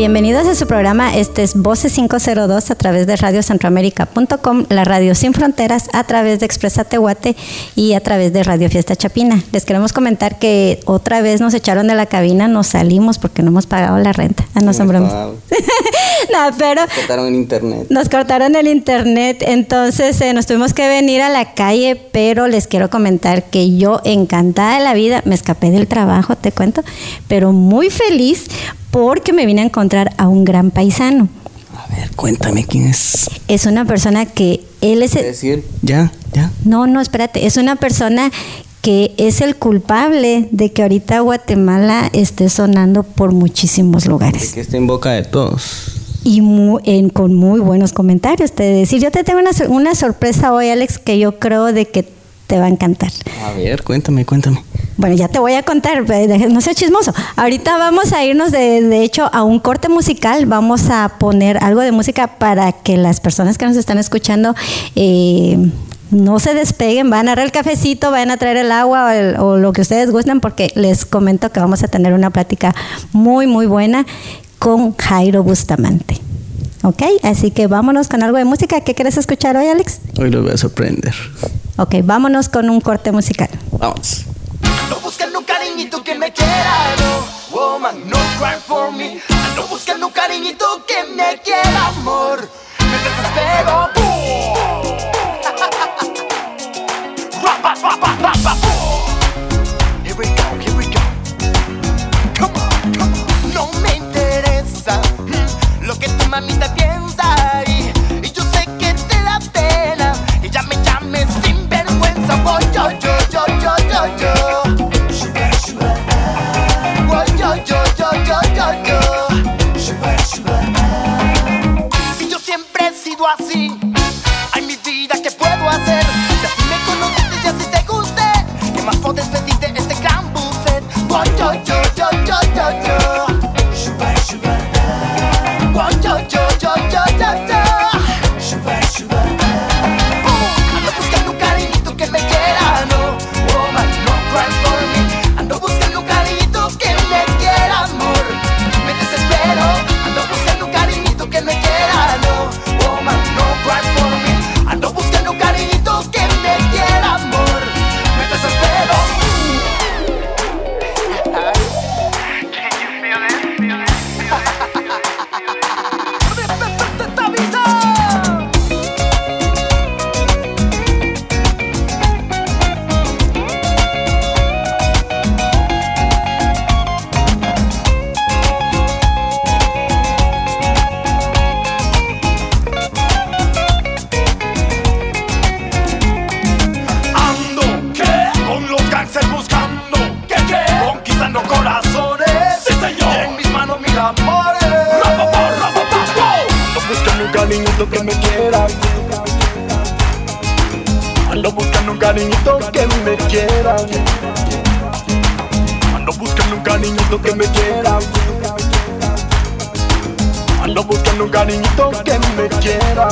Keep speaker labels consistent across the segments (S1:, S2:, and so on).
S1: Bienvenidos a su programa. Este es Voces 502 a través de radiocentroamérica.com, la radio sin fronteras, a través de Expresa Tehuate y a través de Radio Fiesta Chapina. Les queremos comentar que otra vez nos echaron de la cabina, nos salimos porque no hemos pagado la renta. Ah, no.
S2: Wow.
S1: no, pero
S2: Cortaron en internet.
S1: nos cortaron el internet, entonces eh, nos tuvimos que venir a la calle, pero les quiero comentar que yo encantada de la vida, me escapé del trabajo, te cuento, pero muy feliz porque me vine a encontrar a un gran paisano.
S2: A ver, cuéntame quién es.
S1: Es una persona que él es...
S2: Es decir, ya, ya.
S1: No, no, espérate, es una persona que es el culpable de que ahorita Guatemala esté sonando por muchísimos
S2: De
S1: lugares.
S2: que esté en boca de todos.
S1: y mu- en- con muy buenos comentarios. Te decir, yo te tengo una, una sorpresa hoy, Alex, que yo creo de que te va a encantar.
S2: A ver, cuéntame, cuéntame.
S1: Bueno, ya te voy a contar, eh, no sea chismoso. Ahorita vamos a irnos de, de hecho a un corte musical, vamos a poner algo de música para que las personas que nos están escuchando eh, no se despeguen, van a agarrar el cafecito, vayan a traer el agua o, el- o lo que ustedes gusten, porque les comento que vamos a tener una plática muy, muy buena con Jairo Bustamante. ¿Ok? Así que vámonos con algo de música. ¿Qué quieres escuchar hoy, Alex?
S2: Hoy los voy a sorprender.
S1: Ok, vámonos con un corte musical.
S2: Vamos.
S3: No buscan un cariñito que me quiera, no Woman, no cry for me No buscan un cariñito que me quiera, amor Me desespero boom. Rapa, rapa, rapa, boom. así. Ay, mi vida, ¿qué puedo hacer? Si así me conociste, si así te gusté, ¿qué más puedes pedir de este gran buffet? Yo, yo, yo, yo. yo. cariñito que me quieran. Ando buscando un cariñito que me quiera. Ando buscando un cariñito que me quiera.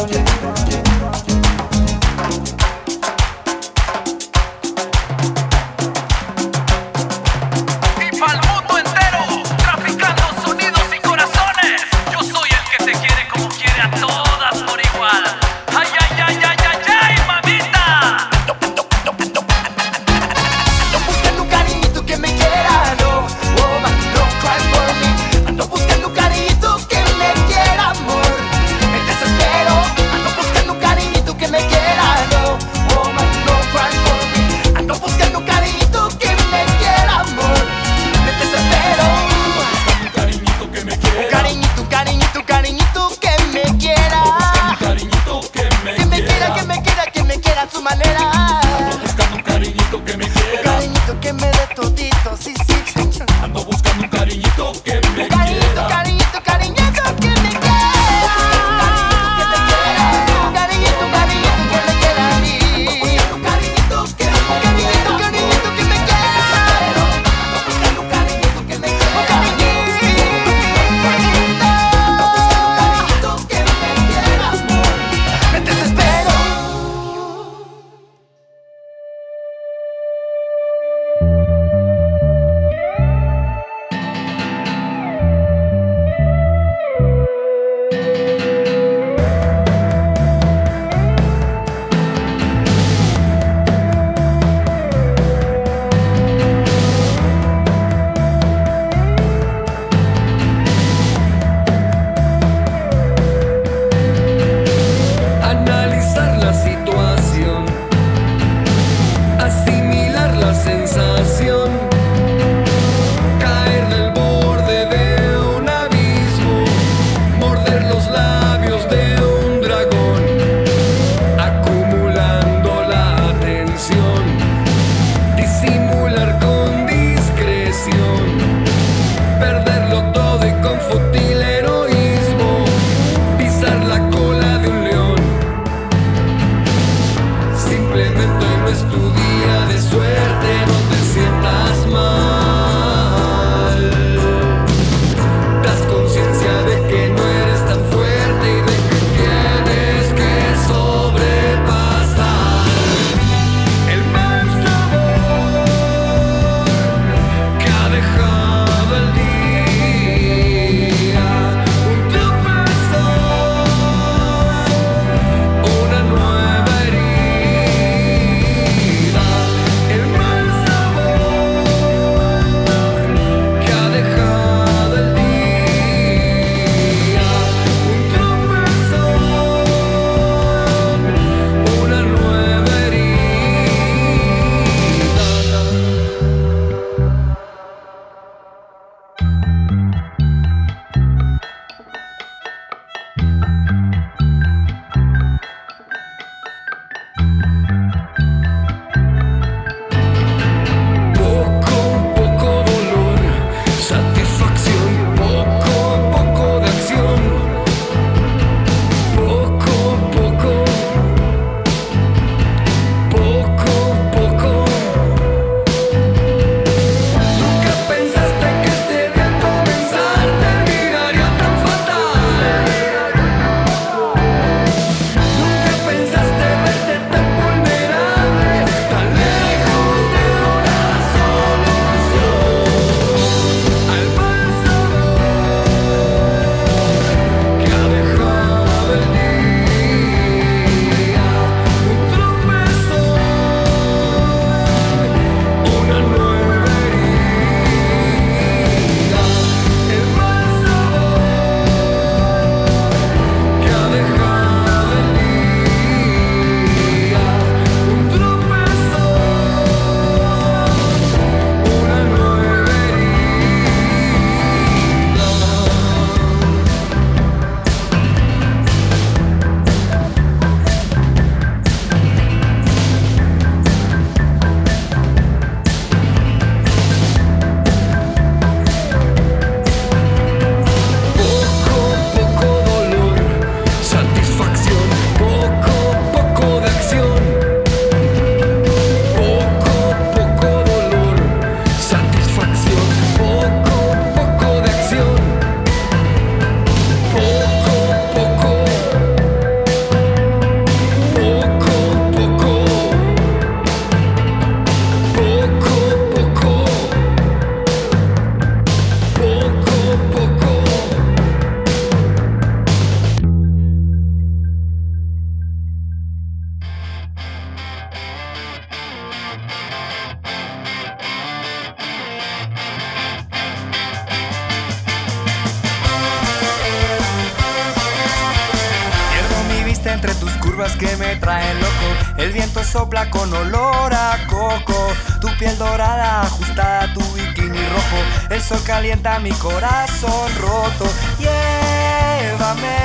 S4: Curvas que me traen loco. El viento sopla con olor a coco. Tu piel dorada ajustada a tu bikini rojo. El sol calienta mi corazón roto. Llévame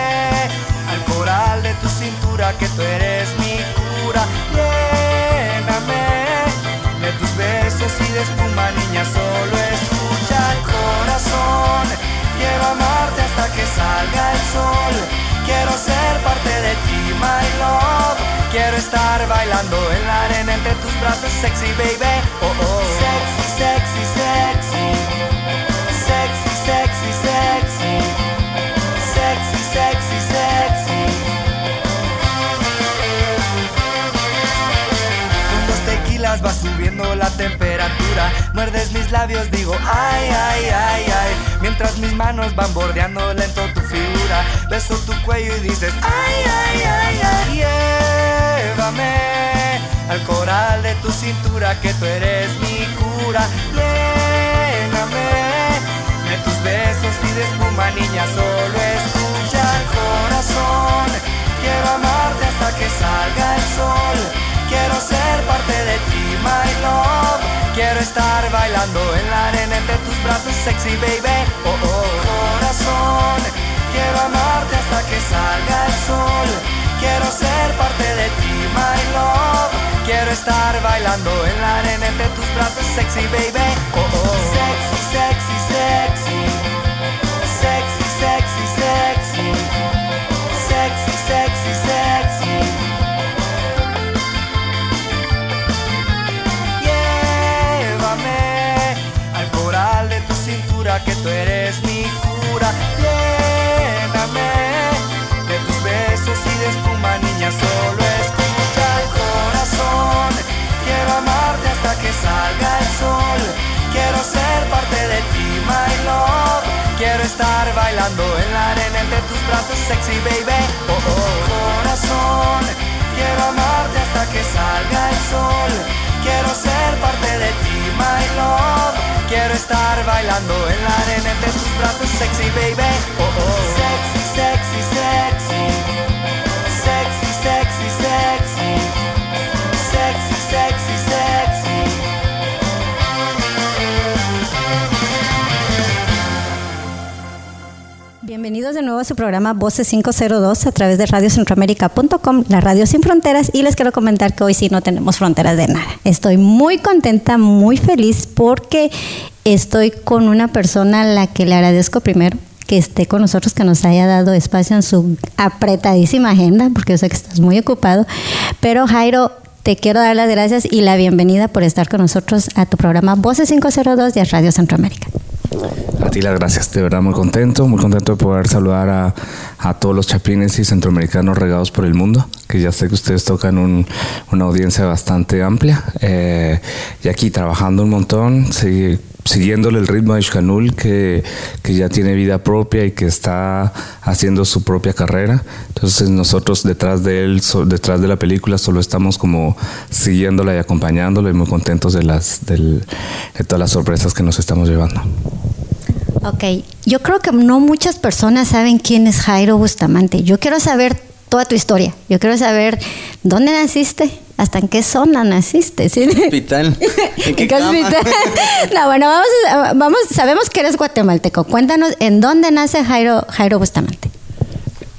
S4: al coral de tu cintura que tú eres mi cura. Lléname de tus besos y de espuma, niña, solo escucha el corazón. Quiero amarte hasta que salga el sol. Quiero ser parte de ti, my love. Quiero estar bailando en la arena entre tus brazos, sexy baby. Oh oh. Sexy, sexy, sexy. Sexy, sexy, sexy. Sexy, sexy, sexy. Con dos tequilas va subiendo la temperatura. Muerdes mis labios, digo ay, ay, ay, ay. Mientras mis manos van bordeando lento tu figura. Beso tu cuello y dices ay, ay, ay, ay. Llévame al coral de tu cintura que tú eres mi cura. Lléname de tus besos y de espuma, niña, solo escucha el corazón. Quiero amarte hasta que salga el sol. Quiero ser parte de ti, my love. Quiero estar bailando en la arena entre tus brazos, sexy baby. Oh oh, corazón. Quiero amarte hasta que salga el sol. Quiero ser parte de ti, my love. Quiero estar bailando en la arena entre tus brazos, sexy baby. Oh oh, sexy, sexy, sexy. Sexy, sexy, sexy. Sexy, sexy, sexy. Llévame al coral de tu cintura que tú eres ser parte de ti, my love. Quiero estar bailando en la arena entre tus brazos, sexy baby. Oh oh, corazón. Quiero amarte hasta que salga el sol. Quiero ser parte de ti, my love. Quiero estar bailando en la arena entre tus brazos, sexy baby. Oh oh, sexy, sexy. Sexy,
S1: a su programa Voces 502 a través de radiocentroamérica.com, la radio sin fronteras. Y les quiero comentar que hoy sí no tenemos fronteras de nada. Estoy muy contenta, muy feliz porque estoy con una persona a la que le agradezco primero que esté con nosotros, que nos haya dado espacio en su apretadísima agenda, porque yo sé que estás muy ocupado. Pero Jairo, te quiero dar las gracias y la bienvenida por estar con nosotros a tu programa Voces 502 de Radio Centroamérica.
S5: A ti las gracias, de verdad muy contento, muy contento de poder saludar a, a todos los chapines y centroamericanos regados por el mundo, que ya sé que ustedes tocan un- una audiencia bastante amplia. eh, y aquí trabajando un montón, sí, siguiéndole el ritmo a Ishkanul, que, que ya tiene vida propia y que está haciendo su propia carrera. Entonces nosotros detrás de él, so- detrás de la película, solo estamos como siguiéndola y acompañándola y muy contentos de, las, del- de todas las sorpresas que nos estamos llevando.
S1: Ok, yo creo que no muchas personas saben quién es Jairo Bustamante. Yo quiero saber toda tu historia. Yo quiero saber dónde naciste, hasta en qué zona naciste. ¿sí?
S2: Hospital.
S1: ¿En
S2: qué
S1: qué
S2: cama?
S1: hospital? No, bueno, vamos, a- vamos, sabemos que eres guatemalteco. Cuéntanos en dónde nace Jairo, Jairo Bustamante.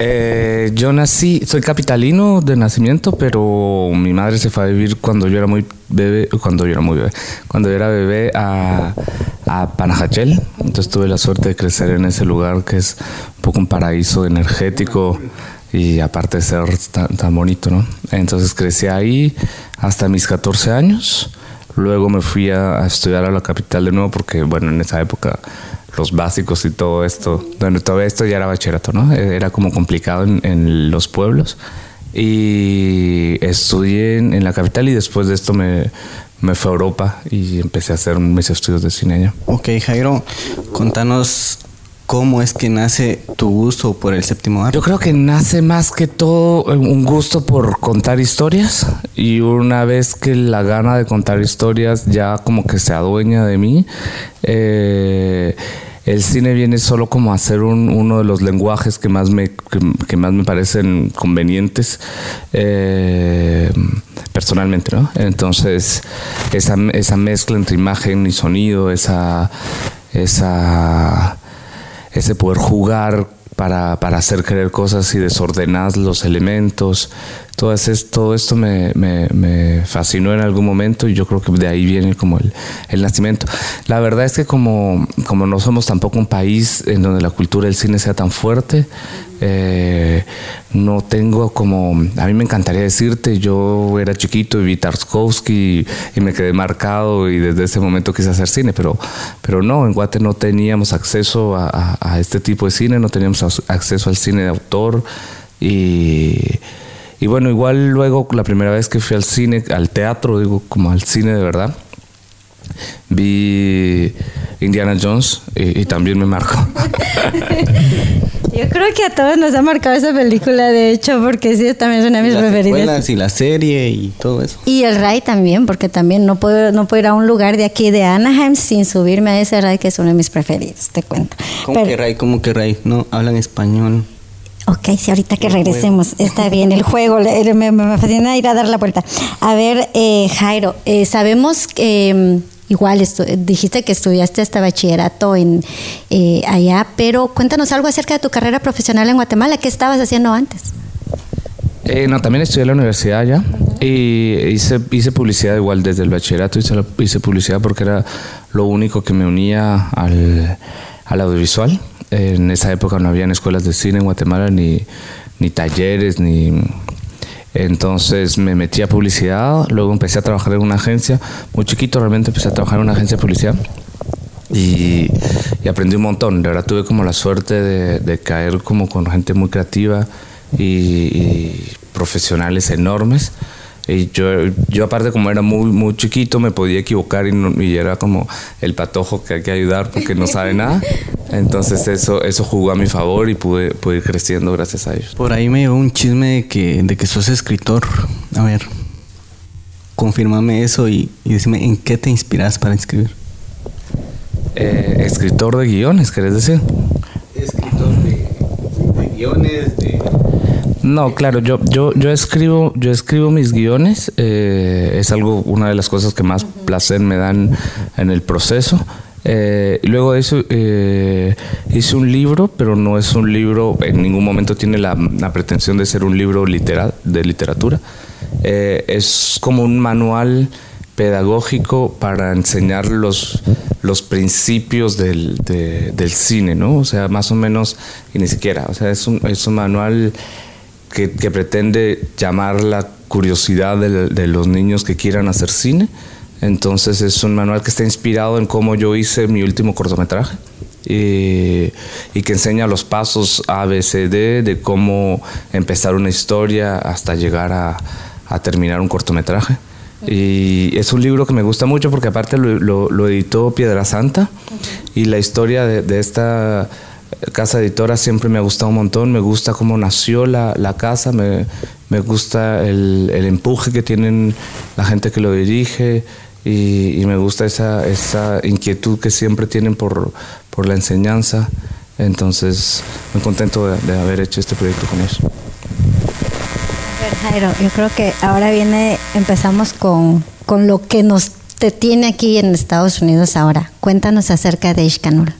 S5: Eh, yo nací, soy capitalino de nacimiento, pero mi madre se fue a vivir cuando yo era muy bebé, cuando yo era muy bebé, cuando yo era bebé a, a Panajachel. Entonces tuve la suerte de crecer en ese lugar que es un poco un paraíso energético y aparte de ser tan, tan bonito, ¿no? Entonces crecí ahí hasta mis 14 años. Luego me fui a, a estudiar a la capital de nuevo porque, bueno, en esa época los básicos y todo esto, bueno, todo esto ya era bachillerato, ¿no? Eh, Era como complicado en, en los pueblos. Y estudié en, en la capital y después de esto me, me fui a Europa y empecé a hacer mis estudios de cine allá.
S2: Ok, Jairo, contanos cómo es que nace tu gusto por el séptimo arte.
S5: Yo creo que nace más que todo un gusto por contar historias y una vez que la gana de contar historias ya como que se adueña de mí, eh, el cine viene solo como a ser un- uno de los lenguajes que más me, que, que más me parecen convenientes eh, personalmente, ¿no? Entonces, esa, esa mezcla entre imagen y sonido, esa, esa, ese poder jugar para, para hacer creer cosas y desordenar los elementos. Todo, ese- todo esto me, me- fascinó en algún momento y yo creo que de ahí viene como el, el nacimiento. La verdad es que como, como no somos tampoco un país en donde la cultura del cine sea tan fuerte, eh, no tengo como... A mí me encantaría decirte, yo era chiquito y vi Tarkovsky y, me quedé marcado y desde ese momento quise hacer cine, pero, pero no, en Guate no teníamos acceso a, a- este tipo de cine, no teníamos acceso al cine de autor y... Y bueno, igual luego la primera vez que fui al cine, al teatro, digo, como al cine de verdad, vi Indiana Jones y, y también me marcó.
S1: Yo creo que a todos nos ha marcado esa película, de hecho, porque sí, también es una de mis preferidas.
S2: y la serie y todo eso.
S1: Y el ride también, porque también no puedo, no puedo ir a un lugar de aquí de Anaheim sin subirme a ese ride que es uno de mis preferidos, te cuento.
S2: ¿Cómo
S1: Pero-
S2: que Ray? ¿Cómo que Ray? No, hablan español.
S1: Ok, sí, ahorita que regresemos, está bien, el juego, me, me fascina ir a dar la vuelta. A ver, eh, Jairo, eh, sabemos que mm, igual dijiste que estudiaste hasta bachillerato en eh, allá, pero cuéntanos algo acerca de tu carrera profesional en Guatemala, ¿qué estabas haciendo antes?
S5: Eh, no, también estudié en la universidad ya y hice, hice publicidad igual desde el bachillerato, hice, hice publicidad porque era lo único que me unía al, al audiovisual. En esa época no habían escuelas de cine en Guatemala ni, ni talleres, ni... Entonces me metí a publicidad, luego empecé a trabajar en una agencia, muy chiquito realmente empecé a trabajar en una agencia de publicidad y, y aprendí un montón. De verdad tuve como la suerte de, de caer como con gente muy creativa y, y profesionales enormes. Y yo, yo aparte como era muy, muy chiquito me podía equivocar y, no- y era como el patojo que hay que ayudar porque no sabe nada. Entonces eso, eso jugó a mi favor y pude, pude ir creciendo gracias a ellos.
S2: Por ahí me llegó un chisme de que, de que sos escritor. A ver, confírmame eso y, y decime en qué te inspiras para escribir.
S5: Eh, escritor de guiones, ¿querés decir?
S2: Escritor de, guiones, de...
S5: No, claro, yo, yo, yo escribo, yo escribo mis guiones, eh, es algo, una de las cosas que más placer me dan en el proceso. Eh, luego de eso eh, hice un libro, pero no es un libro, en ningún momento tiene la, la pretensión de ser un libro literal, de literatura. Eh, es como un manual pedagógico para enseñar los, los principios del, de- del cine, ¿no? O sea, más o menos, y ni siquiera, o sea, es un, es un manual que, pretende llamar la curiosidad de, los niños que quieran hacer cine. Entonces es un manual que está inspirado en cómo yo hice mi último cortometraje y, y que enseña los pasos A, B, C, D de cómo empezar una historia hasta llegar a, terminar un cortometraje. Y es un libro que me gusta mucho porque aparte lo, editó Piedra Santa y la historia de esta casa editora siempre me ha gustado un montón. Me gusta cómo nació la, la casa, me, me gusta el, el empuje que tienen la gente que lo dirige y, y me gusta esa, esa inquietud que siempre tienen por, por la enseñanza. Entonces, muy contento de, de haber hecho este proyecto con ellos.
S1: Jairo, yo creo que ahora viene, empezamos con, con lo que nos te tiene aquí en Estados Unidos ahora. Cuéntanos acerca de Ishkanul.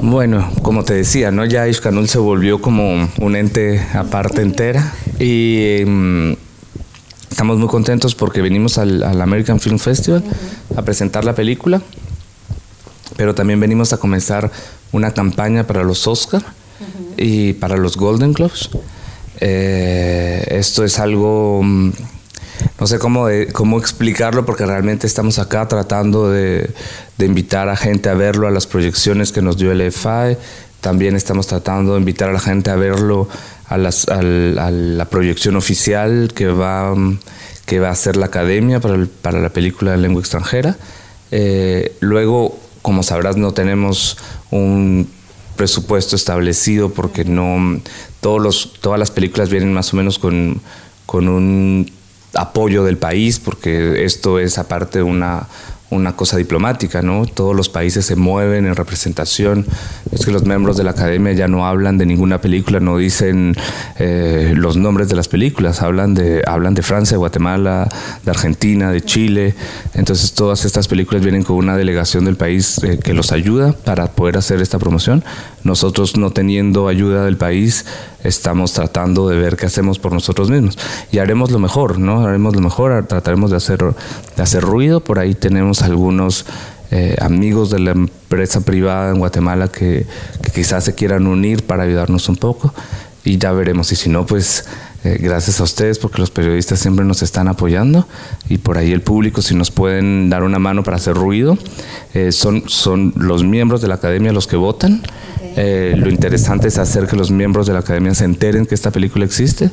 S5: Bueno, como te decía, ¿no? Ya Ishkanul se volvió como un ente aparte entera y mm, estamos muy contentos porque venimos al, al American Film Festival a presentar la película, pero también venimos a comenzar una campaña para los Oscar y para los Golden Globes. Eh, esto es algo, mm, no sé cómo, de- cómo explicarlo porque realmente estamos acá tratando de, de invitar a gente a verlo, a las proyecciones que nos dio el EFI. También estamos tratando de invitar a la gente a verlo a, las- al- a la proyección oficial que va, que va a hacer la academia para, el- para la película de lengua extranjera. Eh, luego, como sabrás, no tenemos un presupuesto establecido porque no todos los, todas las películas vienen más o menos con, con un apoyo del país porque esto es aparte una, una cosa diplomática, ¿no? Todos los países se mueven en representación. Es que los miembros de la academia ya no hablan de ninguna película, no dicen eh, los nombres de las películas, hablan de, hablan de Francia, de Guatemala, de Argentina, de Chile. Entonces todas estas películas vienen con una delegación del país eh, que los ayuda para poder hacer esta promoción. Nosotros no teniendo ayuda del país, estamos tratando de ver qué hacemos por nosotros mismos. Y haremos lo mejor, ¿no? Haremos lo mejor, trataremos de hacer, de hacer ruido. Por ahí tenemos algunos eh, amigos de la empresa privada en Guatemala que, que quizás se quieran unir para ayudarnos un poco. Y ya veremos. Y si no, pues eh, gracias a ustedes porque los periodistas siempre nos están apoyando y por ahí el público si nos pueden dar una mano para hacer ruido. Eh, son, son los miembros de la academia los que votan. Eh, lo interesante es hacer que los miembros de la academia se enteren que esta película existe.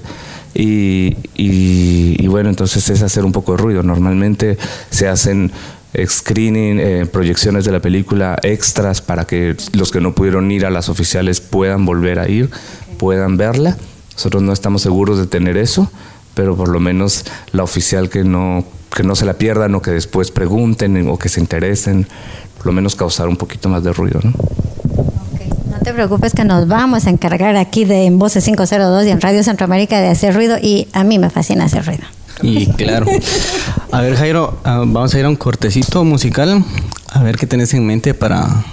S5: Y, y- y bueno, entonces es hacer un poco de ruido. Normalmente se hacen screening, eh, proyecciones de la película extras para que los que no pudieron ir a las oficiales puedan volver a ir, puedan verla. Nosotros no estamos seguros de tener eso, pero por lo menos la oficial que no, que no se la pierdan o que después pregunten o que se interesen, por lo menos causar un poquito más de ruido. ¿no?
S6: No te preocupes que nos vamos a encargar aquí de en Voces 502 y en Radio Centroamérica de hacer ruido y a mí me fascina hacer ruido.
S2: Y claro. A ver, Jairo, ah, vamos a ir a un cortecito musical. A ver qué tenés en mente para.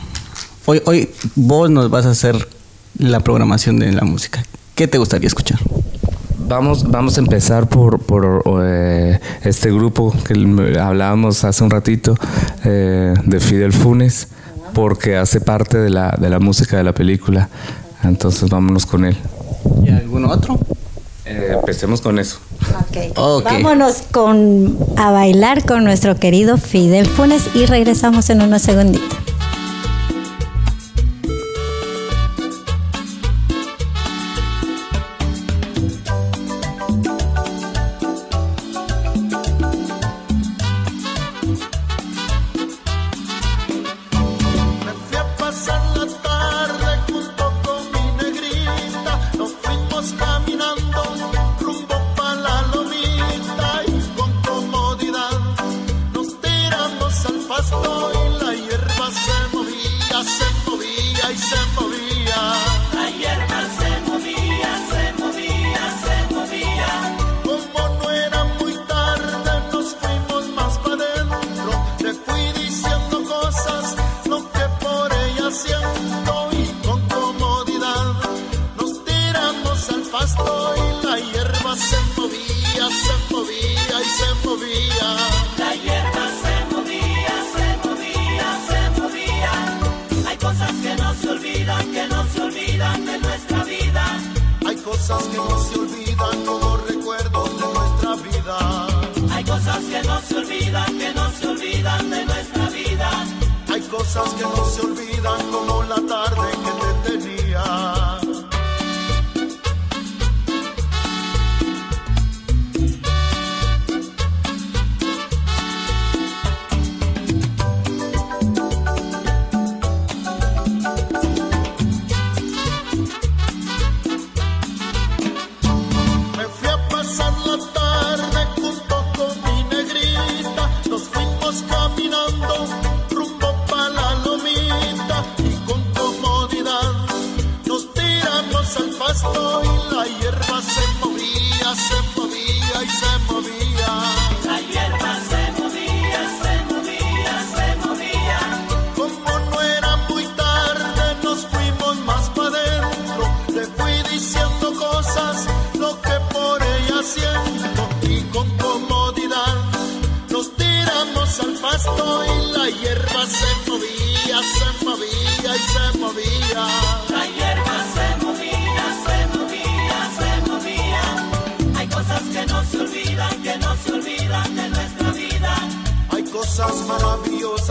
S2: Hoy, hoy vos nos vas a hacer la programación de la música. ¿Qué te gustaría escuchar?
S5: Vamos, vamos a empezar por, por eh, este grupo que hablábamos hace un ratito eh, de Fidel Funes, porque hace parte de la, de la música de la película. Entonces vámonos con él.
S2: ¿Y algún otro?
S5: Eh, empecemos con eso.
S2: Ok.
S6: Vámonos con, a bailar con nuestro querido Fidel Funes y regresamos en unos segunditos.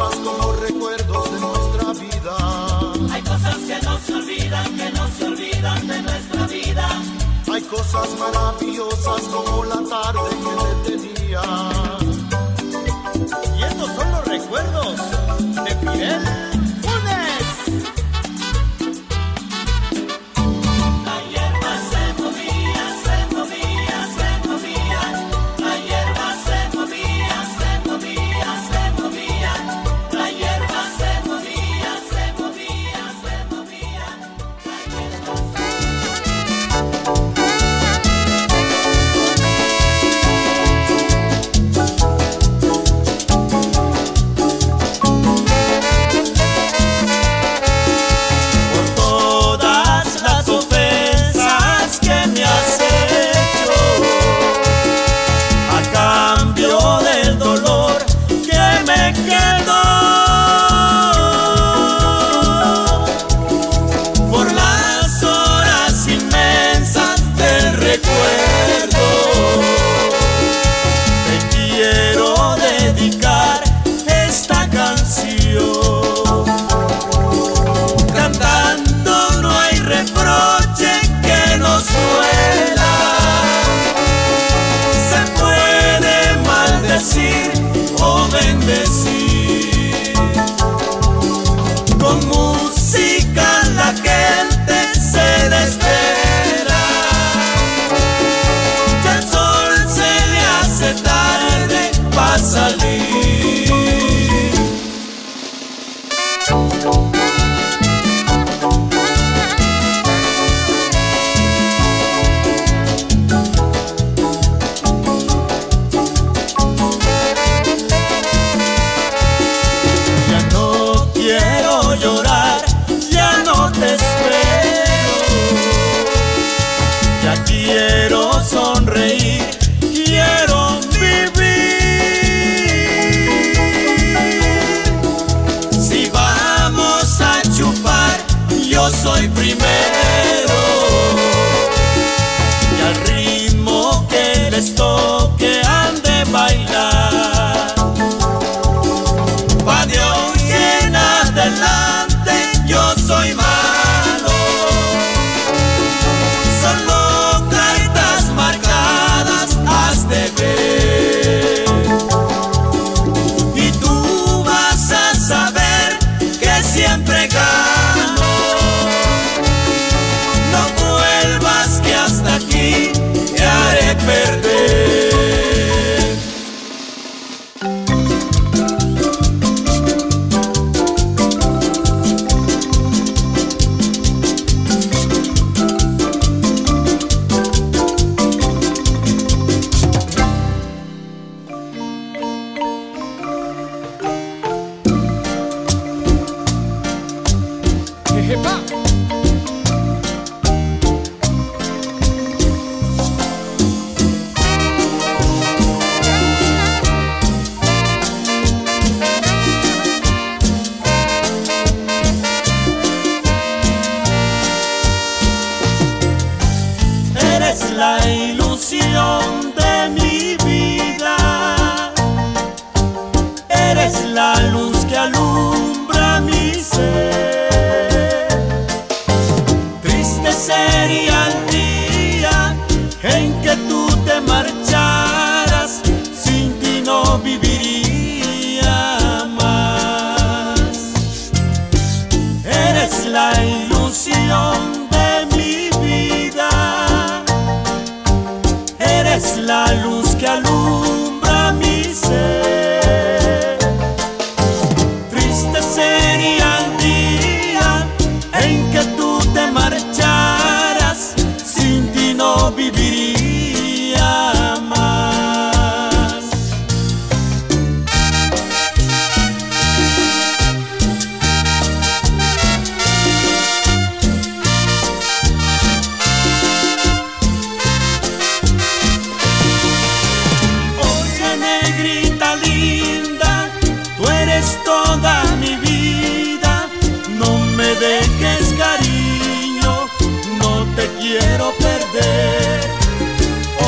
S7: Como recuerdos de nuestra vida. Hay cosas que no se olvidan, que no se olvidan de nuestra vida. Hay cosas maravillosas como la tarde que te tenía. Y estos son los recuerdos de Fidel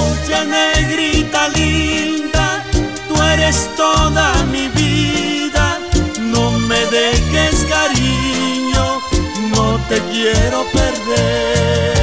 S8: Oye, negrita linda, tú eres toda mi vida. No me dejes, cariño, no te quiero perder.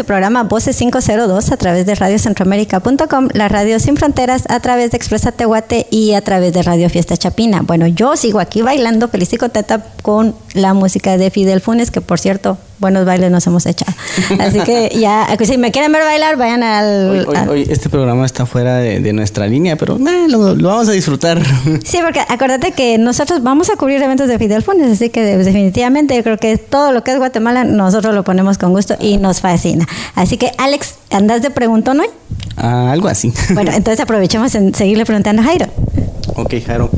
S9: Su
S1: programa Voces 502 a través de radiocentroamérica.com, la radio sin fronteras, a través de Expresa Tehuate y a través de Radio Fiesta Chapina. Bueno, yo sigo aquí bailando feliz y con la música de Fidel Funes, que por cierto, buenos bailes nos hemos echado. Así que ya, si me quieren ver bailar, vayan al...
S2: Hoy, hoy- hoy este programa está fuera de, de nuestra línea, pero eh, lo, lo vamos a disfrutar.
S1: Sí, porque acuérdate que nosotros vamos a cubrir eventos de Fidel Funes, así que definitivamente yo creo que todo lo que es Guatemala nosotros lo ponemos con gusto y nos fascina. Así que Alex, ¿andas de preguntón hoy?
S2: Ah, algo así.
S1: Bueno, entonces aprovechemos en seguirle preguntando a Jairo.
S2: ok, Jaro.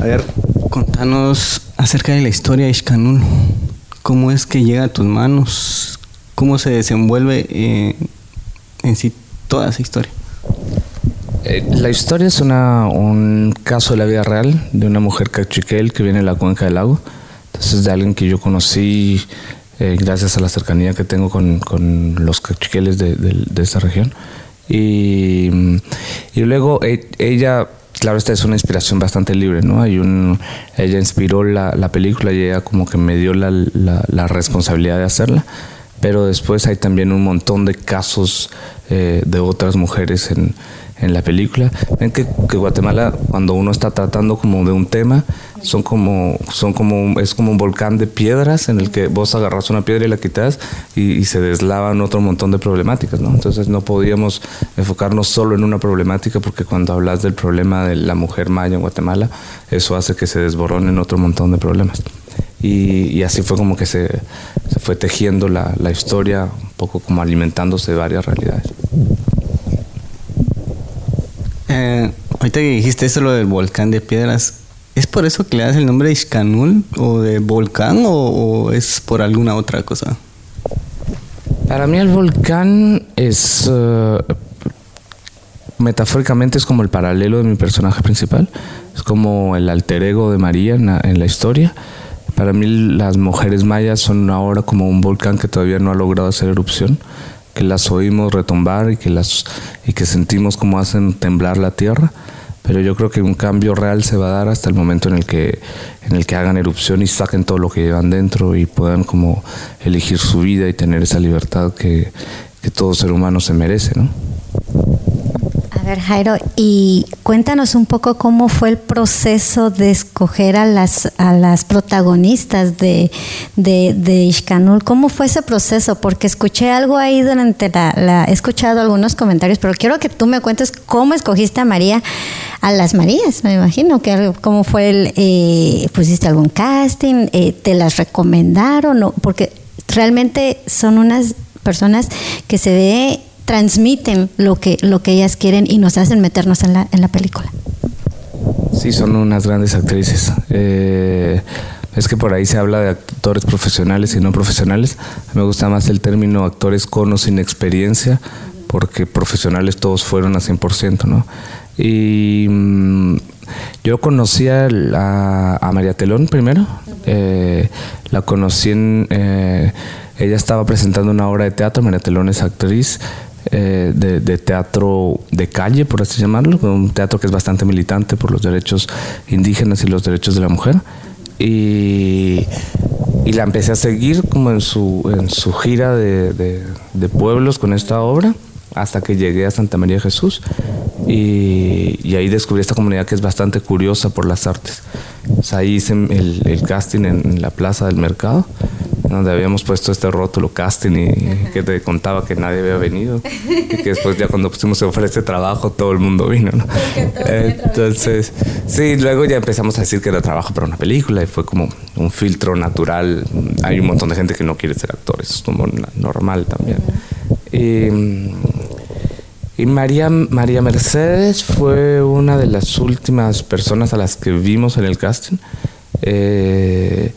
S2: A ver, contanos acerca de la historia de Ishkanul. ¿Cómo es que llega a tus manos? ¿Cómo se desenvuelve eh, en sí toda esa historia?
S5: Eh, la historia es una, un caso de la vida real de una mujer cachiquel que viene de la cuenca del lago. Entonces, de alguien que yo conocí eh, gracias a la cercanía que tengo con, con los cachiqueles de, de- de esta región. Y, y luego e- ella, claro, esta es una inspiración bastante libre, ¿no? Hay un, ella inspiró la, la película y ella como que me dio la responsabilidad de hacerla pero después hay también un montón de casos eh, de otras mujeres en, en la película. Ven que, que Guatemala, cuando uno está tratando como de un tema, son como, son como, es como un volcán de piedras en el que vos agarras una piedra y la quitas y, y se deslavan otro montón de problemáticas, ¿no? Entonces no podíamos enfocarnos solo en una problemática porque cuando hablas del problema de la mujer maya en Guatemala, eso hace que se desboronen otro montón de problemas. Y, y así fue como que se, se fue tejiendo la, la historia, un poco como alimentándose de varias realidades.
S2: Eh, ahorita que dijiste eso, lo del volcán de piedras, ¿es por eso que le das el nombre de Ishkanul o de volcán o, es por alguna otra cosa?
S5: Para mí el volcán es, eh, metafóricamente es como el paralelo de mi personaje principal, es como el alter ego de María en la historia. Para mí las mujeres mayas son ahora como un volcán que todavía no ha logrado hacer erupción, que las oímos retumbar y que, las, y que sentimos como hacen temblar la tierra, pero yo creo que un cambio real se va a dar hasta el momento en el que en el que hagan erupción y saquen todo lo que llevan dentro y puedan como elegir su vida y tener esa libertad que, que todo ser humano se merece, ¿no?
S1: Jairo, y cuéntanos un poco cómo fue el proceso de escoger a las, a las protagonistas de, de, Ishkanul. ¿Cómo fue ese proceso? Porque escuché algo ahí durante la, He escuchado algunos comentarios, pero quiero que tú me cuentes cómo escogiste a María, a las Marías, me imagino, que cómo fue el... Eh, ¿Pusiste algún casting? Eh, ¿Te las recomendaron? o- Porque realmente son unas personas que se ve transmiten lo que lo que ellas quieren y nos hacen meternos en la en la película.
S5: Sí, son unas grandes actrices. Eh, es que por ahí se habla de actores profesionales y no profesionales. Me gusta más el término actores con o sin experiencia, porque profesionales todos fueron a 100%, ¿no? Y mm, yo conocí a María Telón primero. Eh, la conocí en... eh, ella estaba presentando una obra de teatro, María Telón es actriz eh, de, de teatro de calle, por así llamarlo, un teatro que es bastante militante por los derechos indígenas y los derechos de la mujer. Y, y la empecé a seguir como en su, en su gira de, de- de pueblos con esta obra hasta que llegué a Santa María de Jesús y, y ahí descubrí esta comunidad que es bastante curiosa por las artes. O sea, ahí hice el, el casting en, en la plaza del mercado, donde habíamos puesto este rótulo casting y que te contaba que nadie había venido y que después ya cuando pusimos se ofrece trabajo todo el mundo vino, ¿no? Entonces, sí, luego ya empezamos a decir que era trabajo para una película y fue como un filtro natural. Hay un montón de gente que no quiere ser actores, es como normal también. Y, y María, María Mercedes fue una de las últimas personas a las que vimos en el casting. Eh,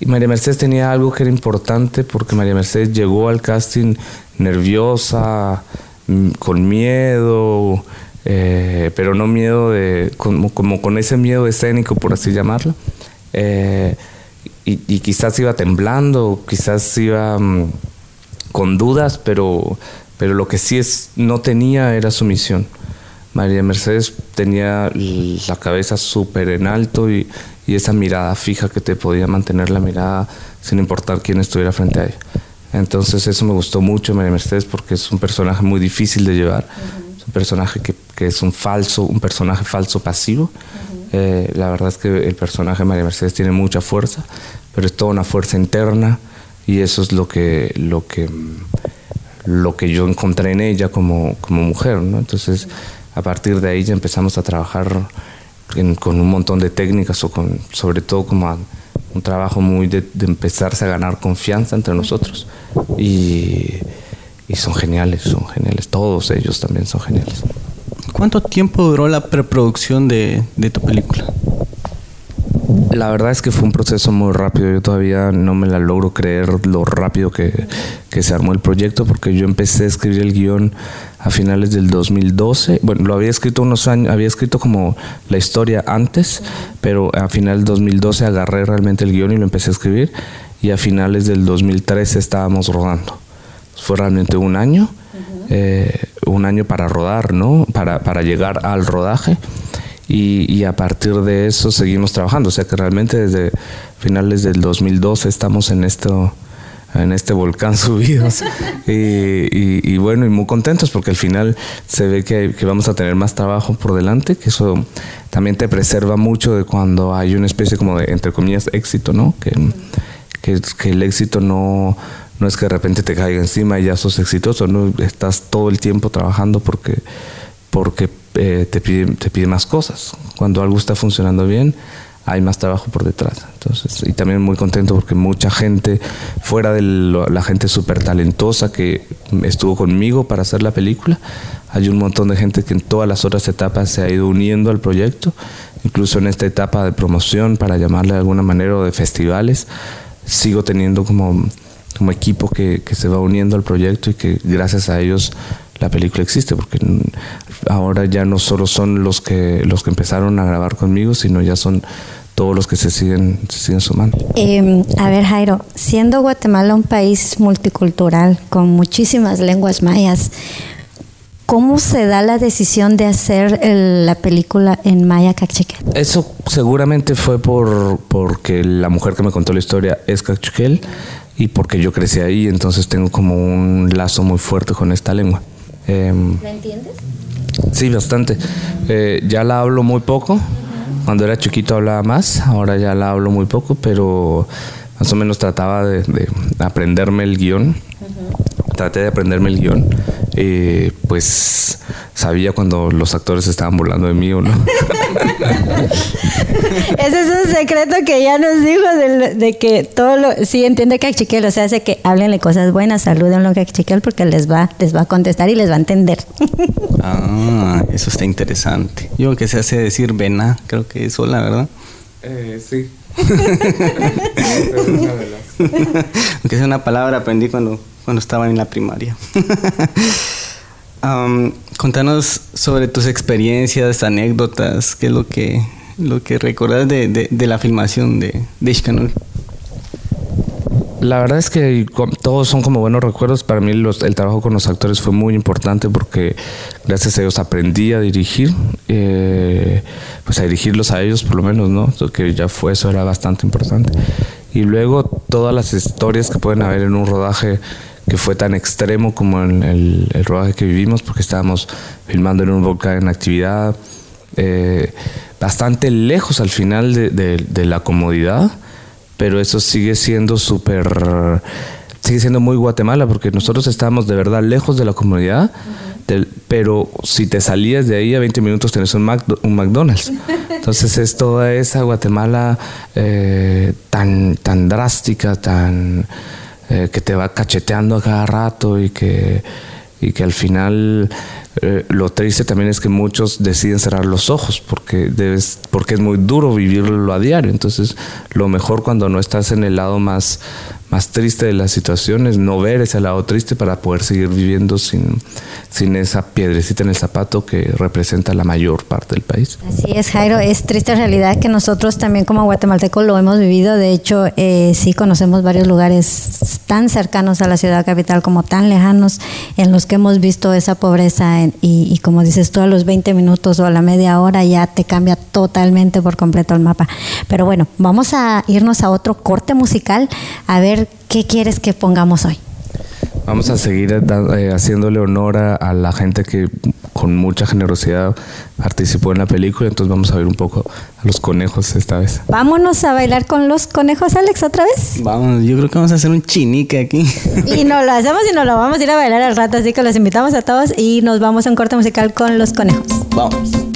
S5: y María Mercedes tenía algo que era importante porque María Mercedes llegó al casting nerviosa, mm, con miedo, eh, pero no miedo de, como, con ese miedo escénico, por así llamarlo. Eh, y, y quizás iba temblando, quizás iba mm, con dudas, pero, pero lo que sí es, no tenía era su misión. María Mercedes tenía la cabeza súper en alto y, y esa mirada fija que te podía mantener la mirada sin importar quién estuviera frente a ella. Entonces eso me gustó mucho María Mercedes porque es un personaje muy difícil de llevar. Es un personaje que, que es un falso, un personaje falso pasivo. Eh, la verdad es que el personaje de María Mercedes tiene mucha fuerza, pero es toda una fuerza interna y eso es lo que, lo que, lo que yo encontré en ella como, como mujer. ¿no? Entonces, a partir de ahí ya empezamos a trabajar con un montón de técnicas o con, sobre todo como a- un trabajo muy de, empezarse a ganar confianza entre nosotros. Y, son geniales, son geniales. Todos ellos también son geniales.
S2: ¿Cuánto tiempo duró la preproducción de tu película?
S5: La verdad es que fue un proceso muy rápido. Yo todavía no me la logro creer lo rápido que, que se armó el proyecto porque yo empecé a escribir el guion a finales del 2012. Bueno, lo había escrito unos años, había escrito como la historia antes, pero a final del 2012 agarré realmente el guion y lo empecé a escribir y a finales del 2013 estábamos rodando. Fue realmente un año, eh, un año para rodar, ¿no? Para, para llegar al rodaje y, a partir de eso seguimos trabajando. O sea que realmente desde finales del 2012 estamos en esto en este volcán subidos. Y, bueno y muy contentos porque al final se ve que, que vamos a tener más trabajo por delante que eso también te preserva mucho de cuando hay una especie como de entre comillas éxito no que, que, que el éxito no no es que de repente te caiga encima y ya sos exitoso no estás todo el tiempo trabajando porque porque eh, te, pide, más cosas. Cuando algo está funcionando bien, hay más trabajo por detrás. Entonces, y también muy contento porque mucha gente, fuera de la gente súper talentosa que estuvo conmigo para hacer la película, hay un montón de gente que en todas las otras etapas se ha ido uniendo al proyecto, incluso en esta etapa de promoción, para llamarle de alguna manera, o de festivales, sigo teniendo como, equipo que se va uniendo al proyecto y que gracias a ellos la película existe porque ahora ya no solo son los que los que empezaron a grabar conmigo sino ya son todos los que se siguen se siguen sumando
S1: Eh, a ver, Jairo, siendo Guatemala un país multicultural con muchísimas lenguas mayas, ¿cómo se da la decisión de hacer el- la película en Maya Cachiquel?
S5: Eso seguramente fue por porque la mujer que me contó la historia es Cachuquel y porque yo crecí ahí, entonces tengo como un lazo muy fuerte con esta lengua. Em,
S1: ¿La entiendes?
S5: Sí, bastante. Eh, ya la hablo muy poco. Cuando era chiquito hablaba más, ahora ya la hablo muy poco, pero más o menos trataba de, de aprenderme el guion. Traté de aprenderme el guion. Eh, pues sabía cuando los actores estaban burlando de mí o no.
S1: Ese es un secreto que ya nos dijo de, que todo lo sí entiende Cachiquel, o sea, hace que háblenle cosas buenas, salúdenlo a Cachiquel porque les va les va a contestar y les va a entender.
S2: Ah, eso está interesante. Yo que se hace decir vena, creo que es sola, ¿verdad?
S5: sí.
S2: Aunque es una palabra aprendí cuando, cuando estaba en la primaria. Contanos sobre tus experiencias, anécdotas, qué es lo que, lo que recordás de, de- de la filmación de, de Ishkanul.
S5: La verdad es que todos son como buenos recuerdos. Para mí los- el trabajo con los actores fue muy importante porque gracias a ellos aprendí a dirigir, eh, pues a dirigirlos a ellos por lo menos, ¿no? Que ya fue, eso era bastante importante. Y luego todas las historias que pueden haber en un rodaje que fue tan extremo como en el, rodaje que vivimos porque estábamos filmando en un volcán en actividad, eh, bastante lejos al final de la comodidad pero eso sigue siendo súper, sigue siendo muy Guatemala, porque nosotros estábamos de verdad lejos de la comunidad, pero si te salías de ahí a 20 minutos tenés un, Macdo- un McDonald's. Entonces es toda esa Guatemala eh, tan, tan drástica, tan eh, que te va cacheteando a cada rato y que, y que al final eh, lo triste también es que muchos deciden cerrar los ojos porque debes, porque es muy duro vivirlo a diario. Entonces, lo mejor cuando no estás en el lado más, más triste de la situación es no ver ese lado triste para poder seguir viviendo sin, sin esa piedrecita en el zapato que representa la mayor parte del país.
S1: Así es, Jairo, es triste realidad que nosotros también como guatemaltecos lo hemos vivido. De hecho, eh, sí conocemos varios lugares tan cercanos a la ciudad capital como tan lejanos en los que hemos visto esa pobreza en- y, y como dices tú, a los 20 minutos o a la media hora ya te cambia totalmente por completo el mapa. Pero bueno, vamos a irnos a otro corte musical a ver qué quieres que pongamos hoy.
S5: Vamos a seguir eh, haciéndole honor a, a la gente que con mucha generosidad participó en la película, entonces vamos a ver un poco a los conejos esta vez.
S1: Vámonos a bailar con los conejos, Alex, otra vez.
S2: Vamos, yo creo que vamos a hacer un chinique aquí.
S1: Y no lo hacemos y nos lo vamos a ir a bailar al rato, así que los invitamos a todos y nos vamos a un corte musical con los conejos.
S2: Vamos.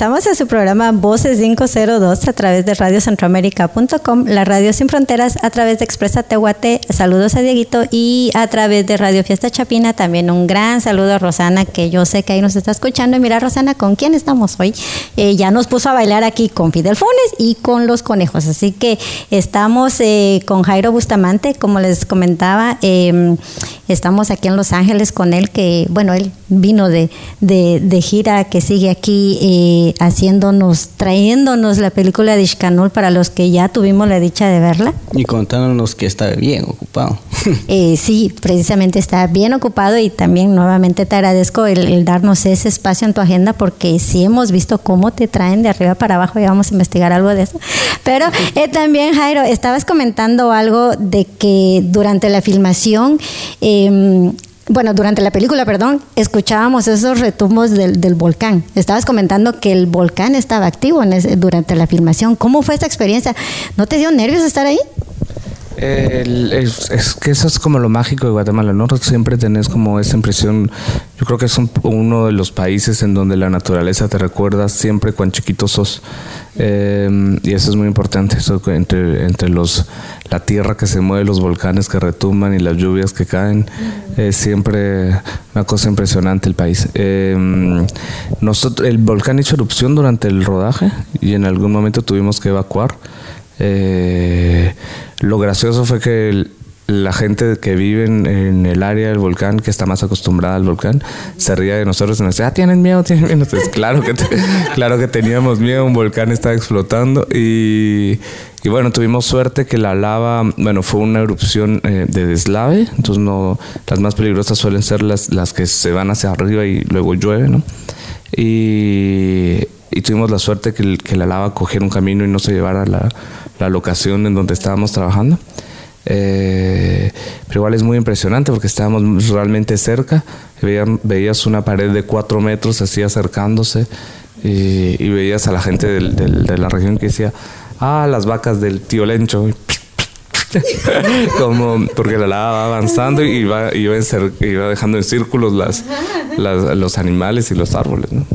S1: Regresamos a su programa Voces 502 a través de radiocentroamérica.com, la radio sin fronteras a través de Expresa Tehuate. Saludos a Dieguito y a través de Radio Fiesta Chapina también un gran saludo a Rosana que yo sé que ahí nos está escuchando. Y mira Rosana, ¿con quién estamos hoy? Eh, ya nos puso a bailar aquí con Fidel Funes y con los conejos. Así que estamos eh, con Jairo Bustamante, como les comentaba, eh, estamos aquí en Los Ángeles con él, que bueno, él vino de, de, de gira, que sigue aquí eh, haciéndonos, trayéndonos la película de Ishkanul para los que ya tuvimos la dicha de verla.
S2: Y contándonos que está bien ocupado.
S1: Eh, sí, precisamente está bien ocupado y también nuevamente te agradezco el, el darnos ese espacio en tu agenda porque sí hemos visto cómo te traen de arriba para abajo y vamos a investigar algo de eso. Pero eh, también, Jairo, estabas comentando algo de que durante la filmación... bueno, durante la película, perdón, escuchábamos esos retumbos del, del volcán. Estabas comentando que el volcán estaba activo en ese- durante la filmación. ¿Cómo fue esta experiencia? ¿No te dio nervios estar ahí?
S5: El- es, es que eso es como lo mágico de Guatemala, ¿no? Siempre tenés como esa impresión. Yo creo que es un- uno de los países en donde la naturaleza te recuerda siempre cuán chiquito sos. Eh, y eso es muy importante, eso entre, entre los, la tierra que se mueve, los volcanes que retumban y las lluvias que caen. Es siempre una cosa impresionante el país. Eh, nosotros, el volcán hizo erupción durante el rodaje y en algún momento tuvimos que evacuar. Eh, lo gracioso fue que la gente que vive en, el área del volcán, que está más acostumbrada al volcán, se ría de nosotros y nos decía, ah, tienen miedo, tienen miedo. Entonces, claro que, te- claro que teníamos miedo, un volcán estaba explotando y, bueno, tuvimos suerte que la lava, bueno, fue una erupción eh, de deslave, entonces no, las más peligrosas suelen ser las, las que se van hacia arriba y luego llueve, ¿no? Y, tuvimos la suerte que, que la lava cogiera un camino y no se llevara la, la locación en donde estábamos trabajando. Eh, pero igual es muy impresionante porque estábamos realmente cerca. Veían- veías una pared de cuatro metros así acercándose y, y veías a la gente del- del- de la región que decía, ah, las vacas del tío Lencho. Como porque la lava va avanzando y iba, iba, en cer- iba dejando en círculos las, las- los animales y los árboles. ¿no?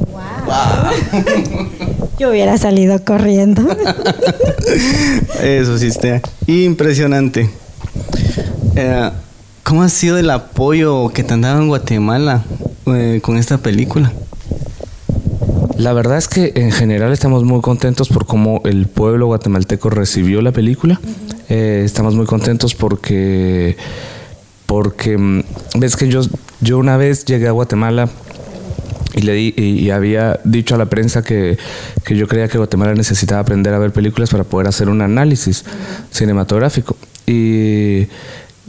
S1: Yo hubiera salido corriendo.
S2: Eso sí está impresionante. Eh, ¿Cómo ha sido el apoyo que te han dado en Guatemala eh, con esta película?
S5: La verdad es que en general estamos muy contentos por cómo el pueblo guatemalteco recibió la película. Eh, estamos muy contentos porque, porque mm, ves que yo, yo una vez llegué a Guatemala y, le di- y, había dicho a la prensa que, que yo creía que Guatemala necesitaba aprender a ver películas para poder hacer un análisis cinematográfico. Y,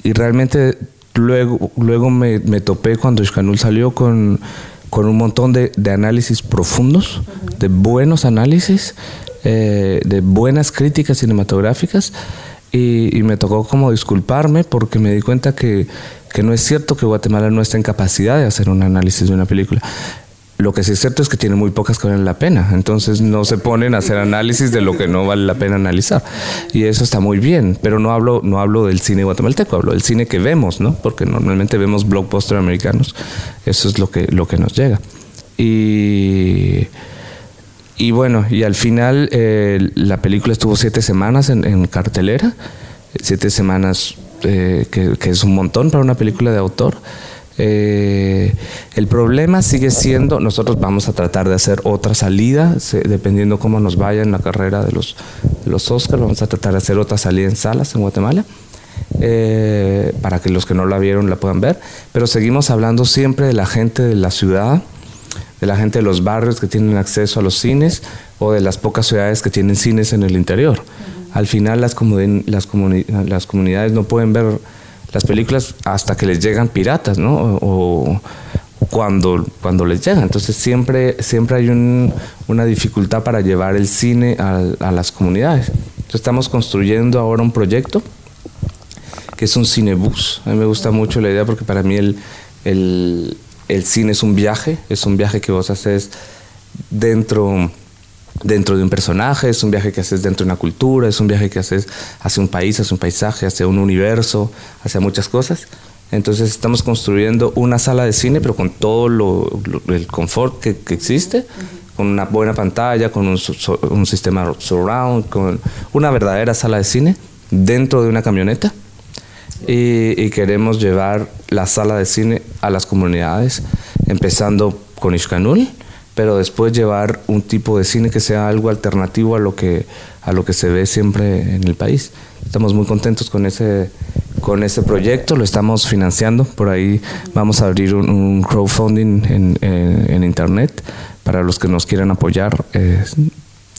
S5: y realmente luego, luego me, me topé cuando Ishkanul salió con, con un montón de, de análisis profundos, de buenos análisis, eh, de buenas críticas cinematográficas. Y, y me tocó como disculparme porque me di cuenta que, que no es cierto que Guatemala no está en capacidad de hacer un análisis de una película. Lo que sí es cierto es que tiene muy pocas que valen la pena. Entonces no se ponen a hacer análisis de lo que no vale la pena analizar. Y eso está muy bien. Pero no hablo, no hablo del cine guatemalteco, hablo del cine que vemos, ¿no? Porque normalmente vemos blockbuster americanos. Eso es lo que, lo que nos llega. Y, y bueno, y al final eh, la película estuvo siete semanas en, en cartelera. Siete semanas, eh, que, que es un montón para una película de autor. Eh, el problema sigue siendo, nosotros vamos a tratar de hacer otra salida, dependiendo cómo nos vaya en la carrera de los, los Oscars, vamos a tratar de hacer otra salida en salas en Guatemala, eh, para que los que no la vieron la puedan ver, pero seguimos hablando siempre de la gente de la ciudad, de la gente de los barrios que tienen acceso a los cines o de las pocas ciudades que tienen cines en el interior. Al final las, comuni- las comunidades no pueden ver las películas hasta que les llegan piratas, ¿no? O, cuando, cuando les llegan. Entonces siempre, siempre hay un- una dificultad para llevar el cine a, a las comunidades. Entonces estamos construyendo ahora un proyecto que es un cinebus. A mí me gusta mucho la idea porque para mí el, el, el cine es un viaje, es un viaje que vos haces dentro, dentro de un personaje, es un viaje que haces dentro de una cultura, es un viaje que haces hacia un país, hacia un paisaje, hacia un universo, hacia muchas cosas. Entonces estamos construyendo una sala de cine, pero con todo lo, lo- el confort que, que existe, con una buena pantalla, con un, su- un sistema surround, con una verdadera sala de cine dentro de una camioneta y, y queremos llevar la sala de cine a las comunidades, empezando con Ishkanul, pero después llevar un tipo de cine que sea algo alternativo a lo que, a lo que se ve siempre en el país. Estamos muy contentos con ese, con ese proyecto, lo estamos financiando, por ahí vamos a abrir un, un crowdfunding en, en- en internet para los que nos quieran apoyar. eh,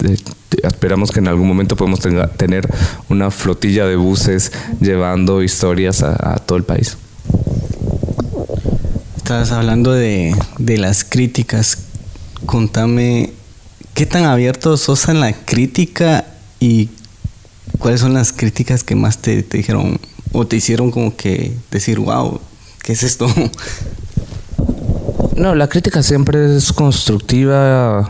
S5: eh, esperamos que en algún momento podamos tenga- tener una flotilla de buses llevando historias a, a todo el país.
S2: Estabas hablando de, de las críticas. Contame, ¿qué tan abierto sos en la crítica y cuáles son las críticas que más te, dijeron o te hicieron como que decir, wow, ¿qué es esto?
S5: No, la crítica siempre es constructiva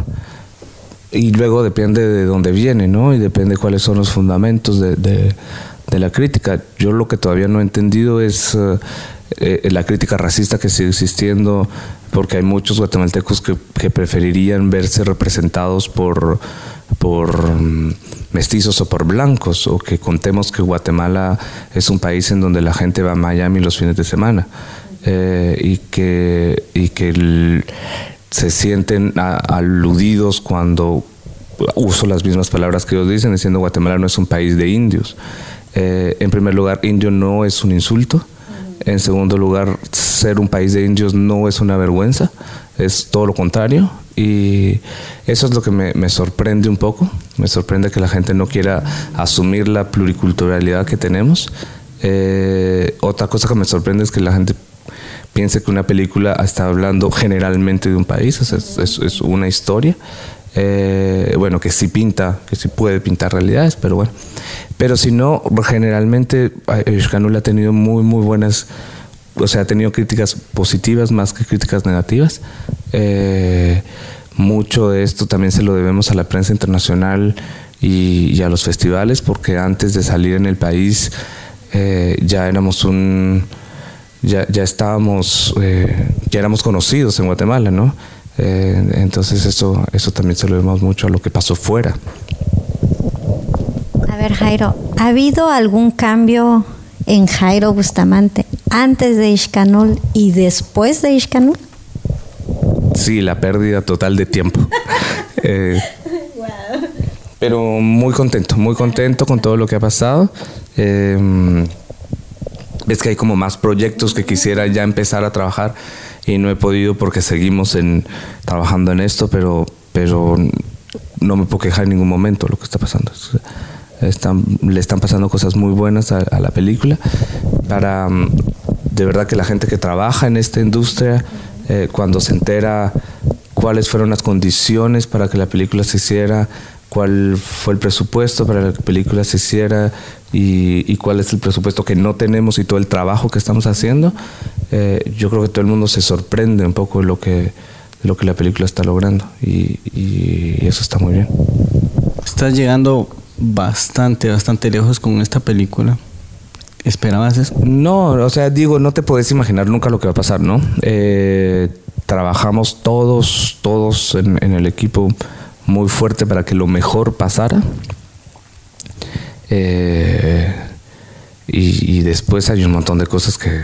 S5: y luego depende de dónde viene, ¿no? Y depende cuáles son los fundamentos de, de- de la crítica. Yo lo que todavía no he entendido es eh, eh, la crítica racista que sigue existiendo, porque hay muchos guatemaltecos que, que preferirían verse representados por, por mm, mestizos o por blancos, o que contemos que Guatemala es un país en donde la gente va a Miami los fines de semana eh, y que, y que el- se sienten a- aludidos cuando uso las mismas palabras que ellos dicen, diciendo Guatemala no es un país de indios. Eh, en primer lugar, indio no es un insulto. En segundo lugar, ser un país de indios no es una vergüenza, es todo lo contrario. Y eso es lo que me, sorprende un poco. Me sorprende que la gente no quiera asumir la pluriculturalidad que tenemos. Eh, otra cosa que me sorprende es que la gente piense que una película está hablando generalmente de un país, es, una historia. Eh, bueno, que sí pinta, que sí puede pintar realidades, pero bueno. Pero si no, generalmente Ishkanul ha tenido muy, muy buenas, o sea, ha tenido críticas positivas más que críticas negativas. Eh, mucho de esto también se lo debemos a la prensa internacional y, a los festivales, porque antes de salir en el país eh, ya éramos un ya, ya estábamos, eh, ya éramos conocidos en Guatemala, ¿no? Entonces eso, eso también se lo debemos mucho a lo que pasó fuera.
S1: A ver, Jairo, ¿ha habido algún cambio en Jairo Bustamante antes de Ishkanul y después de Ishkanul?
S5: Sí, la pérdida total de tiempo. Eh, pero muy contento, muy contento con todo lo que ha pasado. Eh, ves que hay como más proyectos que quisiera ya empezar a trabajar y no he podido porque seguimos en, trabajando en esto, pero, pero no me puedo quejar en ningún momento lo que está pasando. Están, le están pasando cosas muy buenas a, a la película. Para mm, de verdad que la gente que trabaja en esta industria eh, cuando se entera cuáles fueron las condiciones para que la película se hiciera cuál fue el presupuesto para que la película se hiciera y, y cuál es el presupuesto que no tenemos y todo el trabajo que estamos haciendo eh, yo creo que todo el mundo se sorprende un poco de lo que de lo que la película está logrando y, y eso está muy bien.
S2: Estás llegando bastante, bastante lejos con esta película. ¿Esperabas eso?
S5: No, o sea, digo, no te puedes imaginar nunca lo que va a pasar, ¿no? Eh, trabajamos todos, todos en, el equipo muy fuerte para que lo mejor pasara. Eh, y, después hay un montón de cosas que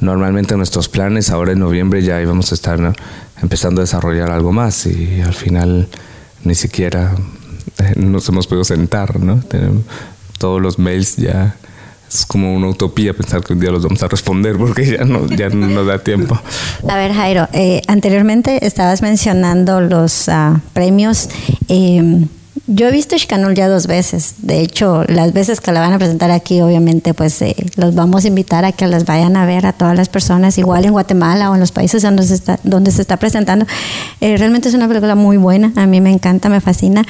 S5: normalmente en nuestros planes, ahora en noviembre ya íbamos a estar empezando a desarrollar algo más y al final ni siquiera nos hemos podido sentar, ¿no? Tenemos todos los mails ya. Es como una utopía pensar que un día los vamos a responder porque ya no, ya no da tiempo.
S1: A ver, Jairo, eh, anteriormente estabas mencionando los ah, premios. eh, yo he visto Chicanul ya dos veces. De hecho, las veces que la van a presentar aquí, obviamente, pues eh, los vamos a invitar a que las vayan a ver a todas las personas, igual en Guatemala o en los países donde se está, presentando. Eh, realmente es una película muy buena. A mí me encanta, me fascina.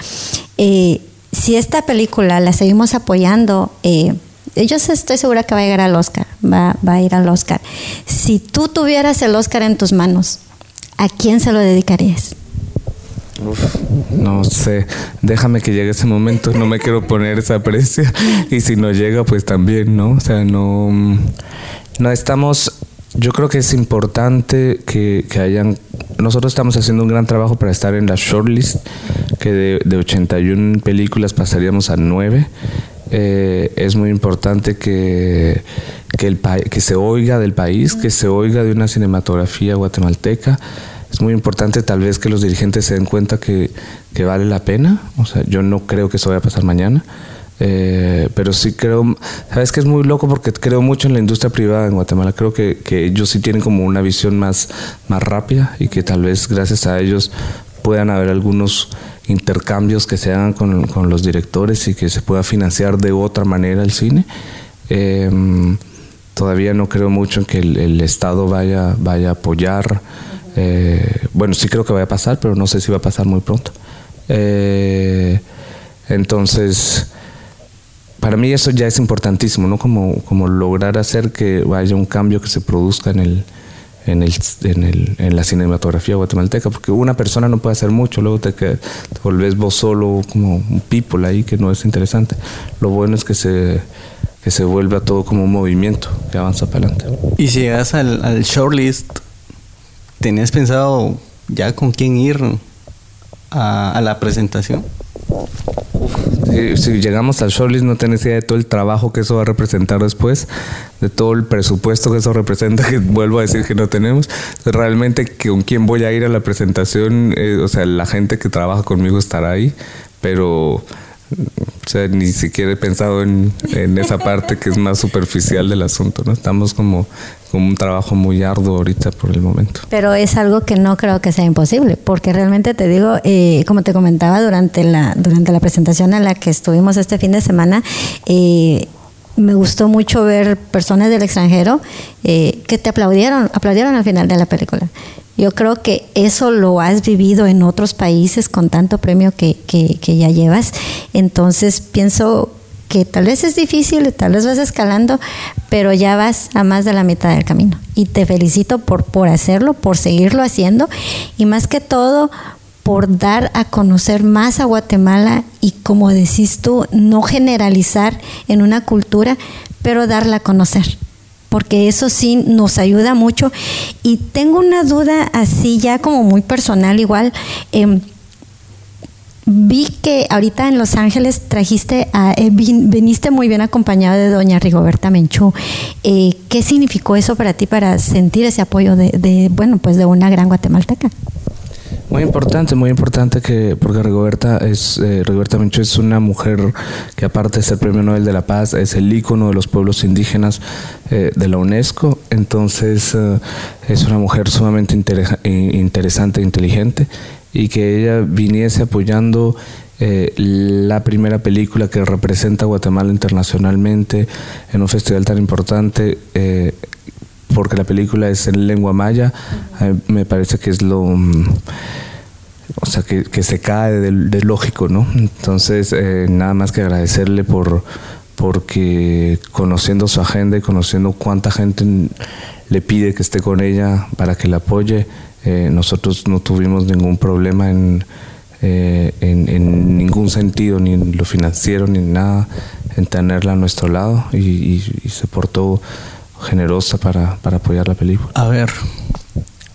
S1: Eh, si esta película la seguimos apoyando, eh, yo estoy segura que va a llegar al Oscar, va a ir al Oscar. Si tú tuvieras el Oscar en tus manos, ¿a quién se lo dedicarías?
S5: No sé, déjame que llegue ese momento, no me quiero poner esa presión y si no llega pues también, ¿no? O sea, no, no estamos, yo creo que es importante que, que hayan, nosotros estamos haciendo un gran trabajo para estar en la shortlist, que de, de 81 películas pasaríamos a 9. Eh, es muy importante que, que, el que se oiga del país, que se oiga de una cinematografía guatemalteca. Es muy importante tal vez que los dirigentes se den cuenta que, vale la pena. O sea, yo no creo que eso vaya a pasar mañana. Eh, pero sí creo, sabes que es muy loco porque creo mucho en la industria privada en Guatemala. Creo que, ellos sí tienen como una visión más, más rápida y que tal vez gracias a ellos puedan haber algunos intercambios que se hagan con, con los directores y que se pueda financiar de otra manera el cine. Eh, todavía no creo mucho en que el, el Estado vaya, vaya a apoyar. Eh, bueno, sí creo que vaya a pasar, pero no sé si va a pasar muy pronto. Eh, entonces, para mí eso ya es importantísimo, ¿no? Como, como lograr hacer que haya un cambio que se produzca en el, en, el, en, el, en la cinematografía guatemalteca, porque una persona no puede hacer mucho, luego te, te volvés vos solo como un people ahí que no es interesante. Lo bueno es que se, que se vuelva todo como un movimiento que avanza para adelante.
S2: Y si llegas al, al shortlist, ¿tenías pensado ya con quién ir a, a la presentación?
S5: Si, si llegamos al shortlist no tenés idea de todo el trabajo que eso va a representar después, de todo el presupuesto que eso representa, que vuelvo a decir que no tenemos. Realmente con quién voy a ir a la presentación, eh, o sea, la gente que trabaja conmigo estará ahí, pero o sea, ni siquiera he pensado en, en esa parte que es más superficial del asunto, ¿no? Estamos como con un trabajo muy arduo ahorita por el momento.
S1: Pero es algo que no creo que sea imposible, porque realmente te digo, eh, como te comentaba durante la, durante la presentación en la que estuvimos este fin de semana, eh, me gustó mucho ver personas del extranjero eh, que te aplaudieron, aplaudieron al final de la película. Yo creo que eso lo has vivido en otros países con tanto premio que, que, que ya llevas. Entonces pienso que tal vez es difícil, tal vez vas escalando, pero ya vas a más de la mitad del camino. Y te felicito por, por hacerlo, por seguirlo haciendo y más que todo por dar a conocer más a Guatemala y como decís tú, no generalizar en una cultura, pero darla a conocer. Porque eso sí nos ayuda mucho. Y tengo una duda así ya como muy personal igual. em, Vi que ahorita en Los Ángeles trajiste, a, eh, vin- viniste muy bien acompañado de doña Rigoberta Menchú. Eh, ¿Qué significó eso para ti para sentir ese apoyo de, de, bueno, pues de una gran guatemalteca?
S5: Muy importante, muy importante que porque Rigoberta es eh, Rigoberta Menchú es una mujer que aparte de ser Premio Nobel de la Paz es el ícono de los pueblos indígenas eh, de la UNESCO Entonces eh, es una mujer sumamente interes- i- interesante inteligente y que ella viniese apoyando eh, la primera película que representa a Guatemala internacionalmente en un festival tan importante. Porque la película es en lengua maya, me parece que es lo... mm, o sea, que, se cae del, del lógico, ¿no? Entonces, eh, nada más que agradecerle por porque conociendo su agenda y conociendo cuánta gente le pide que esté con ella para que la apoye, eh, nosotros no tuvimos ningún problema en, eh, en, en ningún sentido, ni en lo financiero, ni en nada, en tenerla a nuestro lado y se portó generosa para, para apoyar la película.
S2: A ver,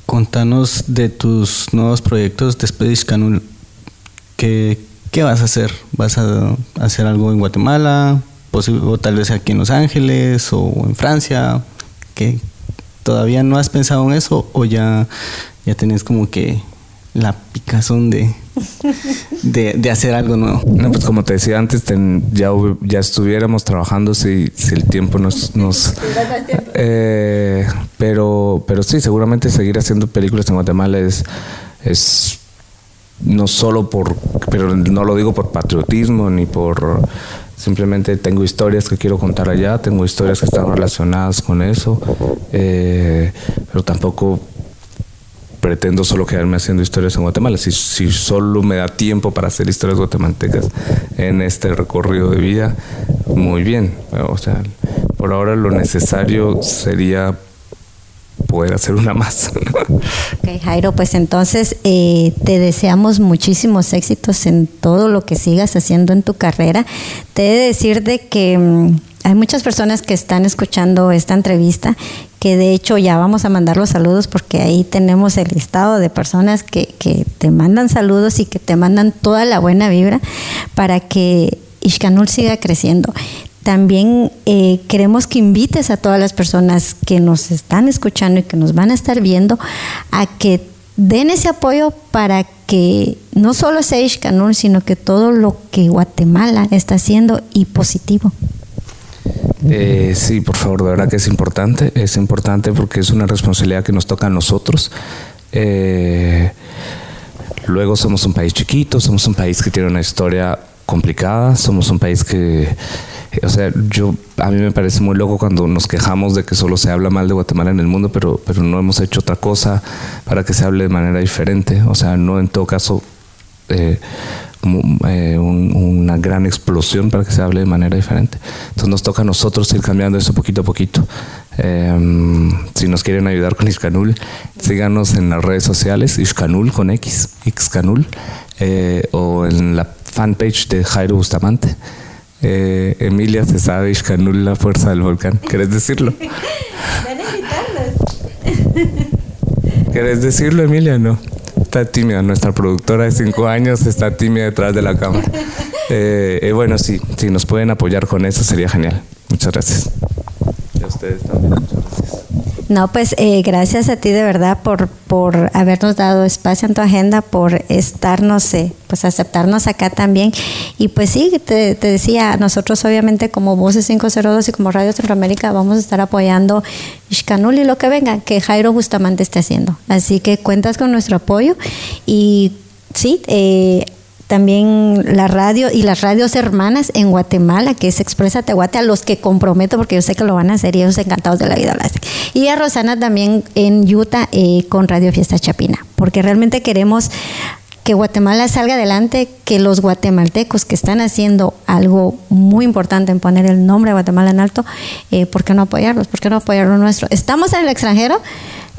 S2: contanos de tus nuevos proyectos de Iscanul. ¿Qué, ¿Qué vas a hacer? ¿Vas a hacer algo en Guatemala? O tal vez aquí en Los Ángeles o en Francia. ¿Qué? ¿Todavía no has pensado en eso o ya, ya tenés como que la picazón de, de, de hacer algo nuevo?
S5: No, pues como te decía antes, ten- ya, ya estuviéramos trabajando si, si el tiempo nos... nos Eh, pero, pero sí, seguramente seguir haciendo películas en Guatemala es, es no solo por, pero no lo digo por patriotismo ni por... Simplemente tengo historias que quiero contar allá, tengo historias que están relacionadas con eso, eh, pero tampoco pretendo solo quedarme haciendo historias en Guatemala. Si, si solo me da tiempo para hacer historias guatemaltecas en este recorrido de vida, muy bien. O sea, por ahora lo necesario sería poder hacer una más.
S1: Ok, Jairo, pues entonces eh, te deseamos muchísimos éxitos en todo lo que sigas haciendo en tu carrera. Te he de decir de que mm, hay muchas personas que están escuchando esta entrevista, que de hecho ya vamos a mandar los saludos porque ahí tenemos el listado de personas que, que te mandan saludos y que te mandan toda la buena vibra para que Ishkanul siga creciendo. También eh, queremos que invites a todas las personas que nos están escuchando y que nos van a estar viendo a que den ese apoyo para que no solo sea Ishkanul, sino que todo lo que Guatemala está haciendo y positivo.
S5: Eh, sí, por favor, de verdad que es importante. Es importante porque es una responsabilidad que nos toca a nosotros. Eh, luego somos un país chiquito, somos un país que tiene una historia complicada, somos un país que, o sea, yo a mí me parece muy loco cuando nos quejamos de que solo se habla mal de Guatemala en el mundo, pero, pero no hemos hecho otra cosa para que se hable de manera diferente. O sea, no en todo caso eh, como, eh, un- una gran explosión para que se hable de manera diferente. Entonces nos toca a nosotros ir cambiando eso poquito a poquito. Eh, si nos quieren ayudar con Iscanul, síganos en las redes sociales, Iscanul con X, Xcanul, eh, o en la fanpage de Jairo Bustamante. Eh, Emilia se sabe Iscanul, la fuerza del volcán. ¿Querés decirlo? ¿Querés decirlo, Emilia? No. Está tímida. Nuestra productora de cinco años está tímida detrás de la cámara. Eh, eh, bueno, sí, si nos pueden apoyar con eso sería genial. Muchas gracias. Y a ustedes también. Muchas gracias.
S1: No, pues eh, gracias a ti de verdad por, por habernos dado espacio en tu agenda, por estarnos, eh, pues aceptarnos acá también. Y pues sí, te, decía, nosotros obviamente como Voces 502 y como Radio Centroamérica vamos a estar apoyando Ishkanul y lo que venga, que Jairo Bustamante esté haciendo. Así que cuentas con nuestro apoyo y sí, eh, también la radio y las radios hermanas en Guatemala, que es Expresa Tehuate, a los que comprometo porque yo sé que lo van a hacer y ellos encantados de la vida. Y a Rosana también en Utah eh, con Radio Fiesta Chapina, porque realmente queremos que Guatemala salga adelante, que los guatemaltecos que están haciendo algo muy importante en poner el nombre de Guatemala en alto, eh, ¿por qué no apoyarlos? ¿Por qué no apoyar lo nuestro? Estamos en el extranjero,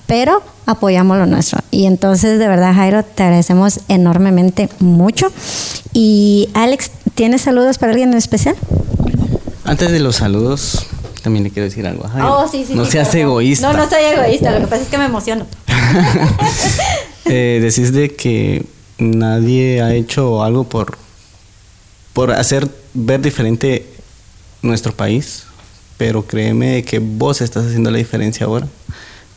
S1: pero apoyamos lo nuestro. Y entonces, de verdad, Jairo, te agradecemos enormemente mucho. Y Alex, ¿tienes saludos para alguien en especial?
S2: Antes de los saludos, también le quiero decir algo a Jairo.
S1: Oh, sí, sí,
S2: no
S1: sí,
S2: seas egoísta.
S1: No, no soy egoísta, lo que pasa es que me emociono.
S2: Eh, decís de que nadie ha hecho algo por, por hacer ver diferente nuestro país, pero créeme que vos estás haciendo la diferencia ahora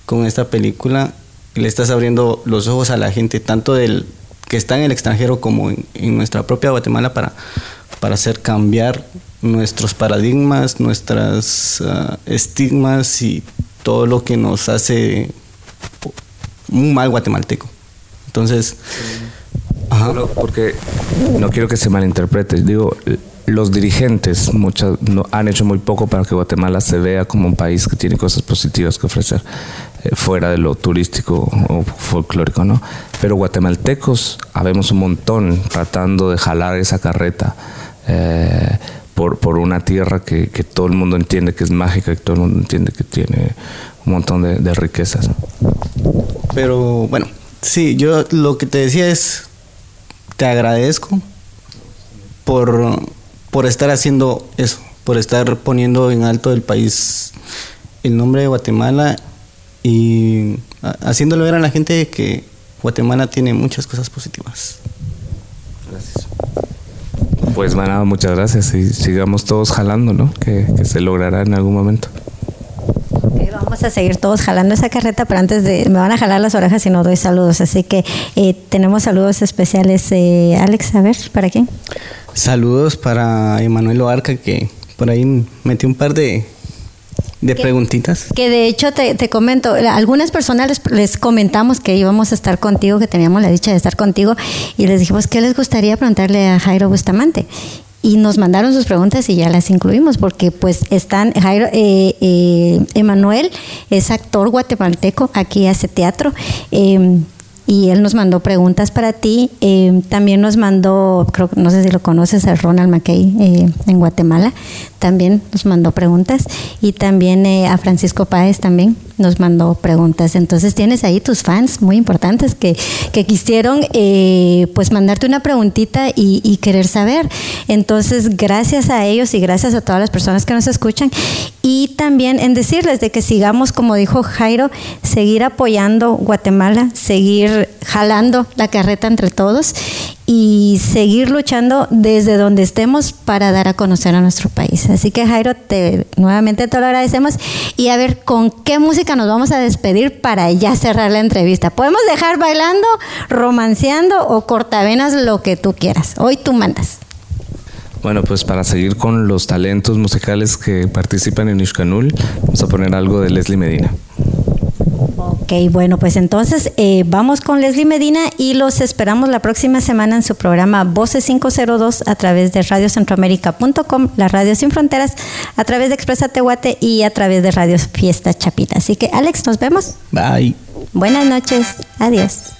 S2: con esta película. Le estás abriendo los ojos a la gente, tanto del que está en el extranjero como en, en nuestra propia Guatemala, para, para hacer cambiar nuestros paradigmas, nuestras ah, estigmas y todo lo que nos hace un mal guatemalteco. Entonces, ajá.
S5: Porque no quiero que se malinterprete. Digo, los dirigentes muchas, no, han hecho muy poco para que Guatemala se vea como un país que tiene cosas positivas que ofrecer, fuera de lo turístico o folclórico, ¿no? Pero guatemaltecos, habemos un montón tratando de jalar esa carreta. eh, por, por una tierra que, que todo el mundo entiende que es mágica, que todo el mundo entiende que tiene un montón de, de riquezas.
S2: Pero bueno, sí, yo lo que te decía es, te agradezco por, por estar haciendo eso, por estar poniendo en alto el país el nombre de Guatemala y ha- haciéndole ver a la gente que Guatemala tiene muchas cosas positivas.
S5: Pues Maná, muchas gracias y sigamos todos jalando, ¿no? Que, que se logrará en algún momento.
S1: Vamos a seguir todos jalando esa carreta, pero antes de, me van a jalar las orejas si no doy saludos. Así que eh, tenemos saludos especiales. Eh, Alex, a ver, ¿para quién?
S2: Saludos para Emanuel Oarca que por ahí metió un par de, de
S1: ¿Qué?
S2: preguntitas.
S1: Que de hecho te, te comento, algunas personas les, les comentamos que íbamos a estar contigo, que teníamos la dicha de estar contigo, y les dijimos qué les gustaría preguntarle a Jairo Bustamante. Y nos mandaron sus preguntas y ya las incluimos, porque pues están, Jairo, eh, eh, Emanuel es actor guatemalteco, aquí hace teatro. eh, y él nos mandó preguntas para ti. eh, también nos mandó, creo, no sé si lo conoces, a Ronald McKay eh, en Guatemala. También nos mandó preguntas. Y también eh, a Francisco Páez también nos mandó preguntas. Entonces tienes ahí tus fans muy importantes que, que quisieron eh, pues mandarte una preguntita y, y querer saber. Entonces, gracias a ellos y gracias a todas las personas que nos escuchan. Y también en decirles de que sigamos, como dijo Jairo, seguir apoyando Guatemala, seguir jalando la carreta entre todos y seguir luchando desde donde estemos para dar a conocer a nuestro país. Así que Jairo, te, nuevamente te lo agradecemos y a ver con qué música nos vamos a despedir para ya cerrar la entrevista. Podemos dejar bailando, romanceando o cortavenas, lo que tú quieras. Hoy tú mandas.
S5: Bueno, pues para seguir con los talentos musicales que participan en Ishkanul, vamos a poner algo de Leslie Medina.
S1: Ok, bueno, pues entonces eh, vamos con Leslie Medina y los esperamos la próxima semana en su programa Voces 502 a través de radiocentroamérica.com, la radio sin fronteras, a través de Expresa Tehuate y a través de Radio Fiesta Chapita. Así que Alex, nos vemos.
S2: Bye.
S1: Buenas noches. Adiós.